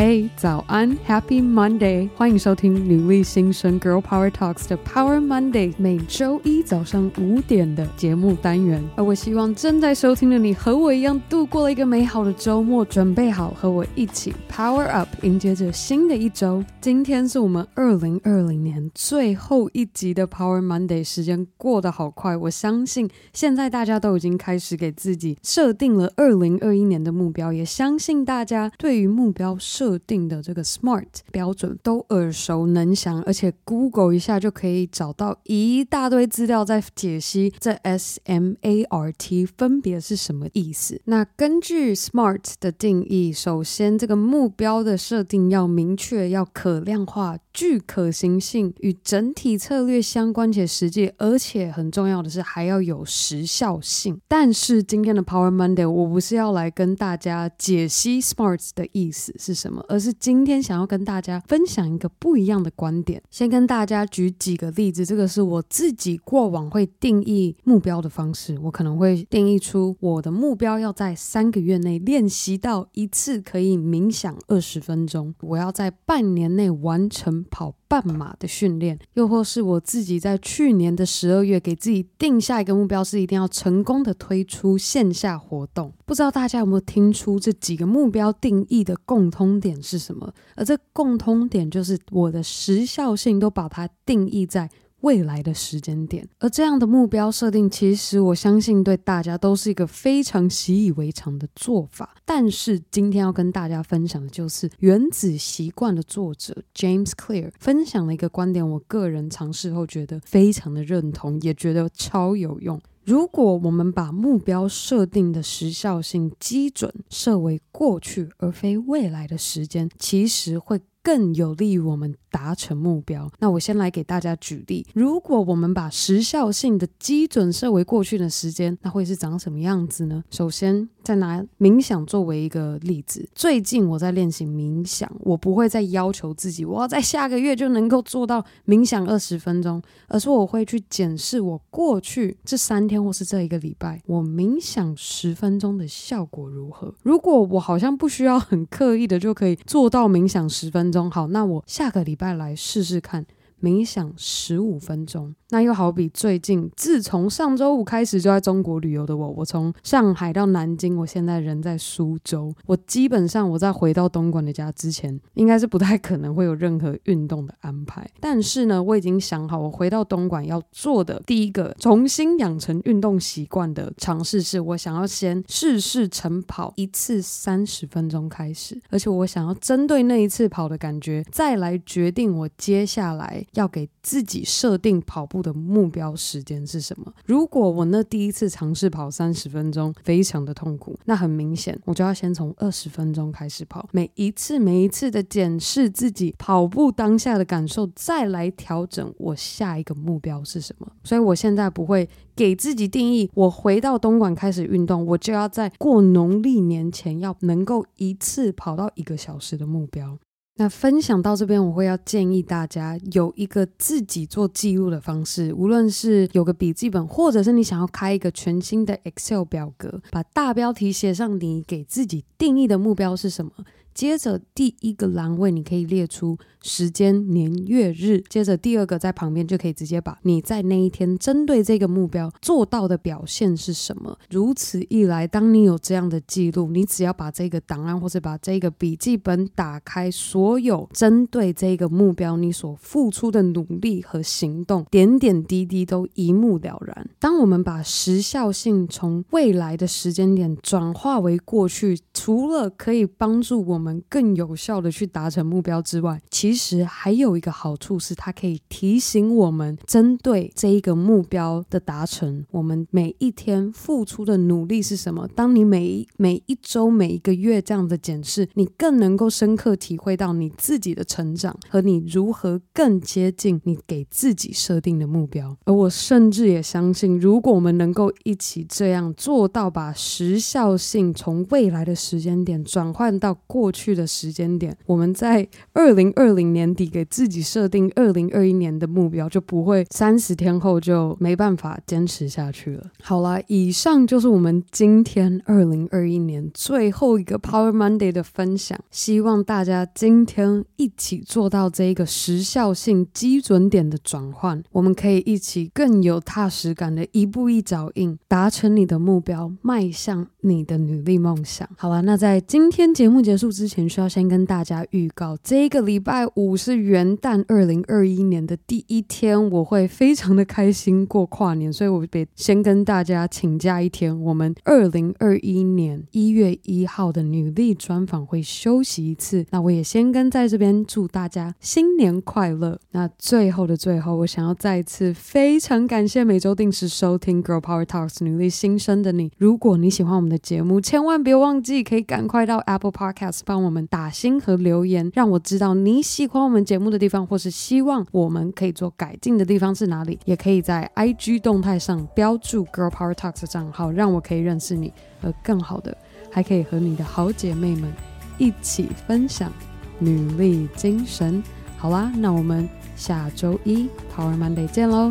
嘿，早安，Happy Monday！欢迎收听女力新生 Girl Power Talks 的 Power Monday，每周一早上五点的节目单元。而我希望正在收听的你和我一样度过了一个美好的周末，准备好和我一起 Power Up，迎接着新的一周。今天是我们二零二零年最后一集的 Power Monday，时间过得好快。我相信现在大家都已经开始给自己设定了二零二一年的目标，也相信大家对于目标设设定的这个 SMART 标准都耳熟能详，而且 Google 一下就可以找到一大堆资料在解析这 SMART 分别是什么意思。那根据 SMART 的定义，首先这个目标的设定要明确、要可量化、具可行性、与整体策略相关且实际，而且很重要的是还要有时效性。但是今天的 Power Monday，我不是要来跟大家解析 SMART 的意思是什么。而是今天想要跟大家分享一个不一样的观点。先跟大家举几个例子，这个是我自己过往会定义目标的方式。我可能会定义出我的目标要在三个月内练习到一次可以冥想二十分钟，我要在半年内完成跑半马的训练，又或是我自己在去年的十二月给自己定下一个目标，是一定要成功的推出线下活动。不知道大家有没有听出这几个目标定义的共通点是什么？而这共通点就是我的时效性都把它定义在。未来的时间点，而这样的目标设定，其实我相信对大家都是一个非常习以为常的做法。但是今天要跟大家分享的就是《原子习惯》的作者 James Clear 分享了一个观点，我个人尝试后觉得非常的认同，也觉得超有用。如果我们把目标设定的时效性基准设为过去而非未来的时间，其实会更有利于我们达成目标。那我先来给大家举例，如果我们把时效性的基准设为过去的时间，那会是长什么样子呢？首先，再拿冥想作为一个例子，最近我在练习冥想，我不会再要求自己，我要在下个月就能够做到冥想二十分钟，而是我会去检视我过去这三天或是这一个礼拜，我冥想十分钟的效果如何。如果我好像不需要很刻意的就可以做到冥想十分钟，好，那我下个礼拜来试试看。冥想十五分钟，那又好比最近，自从上周五开始就在中国旅游的我，我从上海到南京，我现在人在苏州，我基本上我在回到东莞的家之前，应该是不太可能会有任何运动的安排。但是呢，我已经想好，我回到东莞要做的第一个重新养成运动习惯的尝试，是我想要先试试晨跑一次三十分钟开始，而且我想要针对那一次跑的感觉，再来决定我接下来。要给自己设定跑步的目标时间是什么？如果我那第一次尝试跑三十分钟非常的痛苦，那很明显我就要先从二十分钟开始跑。每一次每一次的检视自己跑步当下的感受，再来调整我下一个目标是什么。所以我现在不会给自己定义，我回到东莞开始运动，我就要在过农历年前要能够一次跑到一个小时的目标。那分享到这边，我会要建议大家有一个自己做记录的方式，无论是有个笔记本，或者是你想要开一个全新的 Excel 表格，把大标题写上你给自己定义的目标是什么。接着第一个栏位，你可以列出时间、年、月、日。接着第二个在旁边就可以直接把你在那一天针对这个目标做到的表现是什么。如此一来，当你有这样的记录，你只要把这个档案或者把这个笔记本打开，所有针对这个目标你所付出的努力和行动，点点滴滴都一目了然。当我们把时效性从未来的时间点转化为过去，除了可以帮助我们。更有效的去达成目标之外，其实还有一个好处是，它可以提醒我们，针对这一个目标的达成，我们每一天付出的努力是什么。当你每一每一周、每一个月这样的检视，你更能够深刻体会到你自己的成长和你如何更接近你给自己设定的目标。而我甚至也相信，如果我们能够一起这样做到，把时效性从未来的时间点转换到过去。去的时间点，我们在二零二零年底给自己设定二零二一年的目标，就不会三十天后就没办法坚持下去了。好啦，以上就是我们今天二零二一年最后一个 Power Monday 的分享。希望大家今天一起做到这一个时效性基准点的转换，我们可以一起更有踏实感的一步一脚印，达成你的目标，迈向你的努力梦想。好了，那在今天节目结束之前，需要先跟大家预告，这个礼拜五是元旦，二零二一年的第一天，我会非常的开心过跨年，所以我得先跟大家请假一天。我们二零二一年一月一号的女力专访会休息一次，那我也先跟在这边祝大家新年快乐。那最后的最后，我想要再次非常感谢每周定时收听 Girl Power Talks 女力新生的你。如果你喜欢我们的节目，千万别忘记可以赶快到 Apple Podcast 帮我们打星和留言，让我知道你喜欢我们节目的地方，或是希望我们可以做改进的地方是哪里。也可以在 IG 动态上标注 Girl Power Talks 的账号，让我可以认识你。而更好的，还可以和你的好姐妹们一起分享女力精神。好啦，那我们下周一 Power Monday 见喽，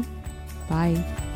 拜。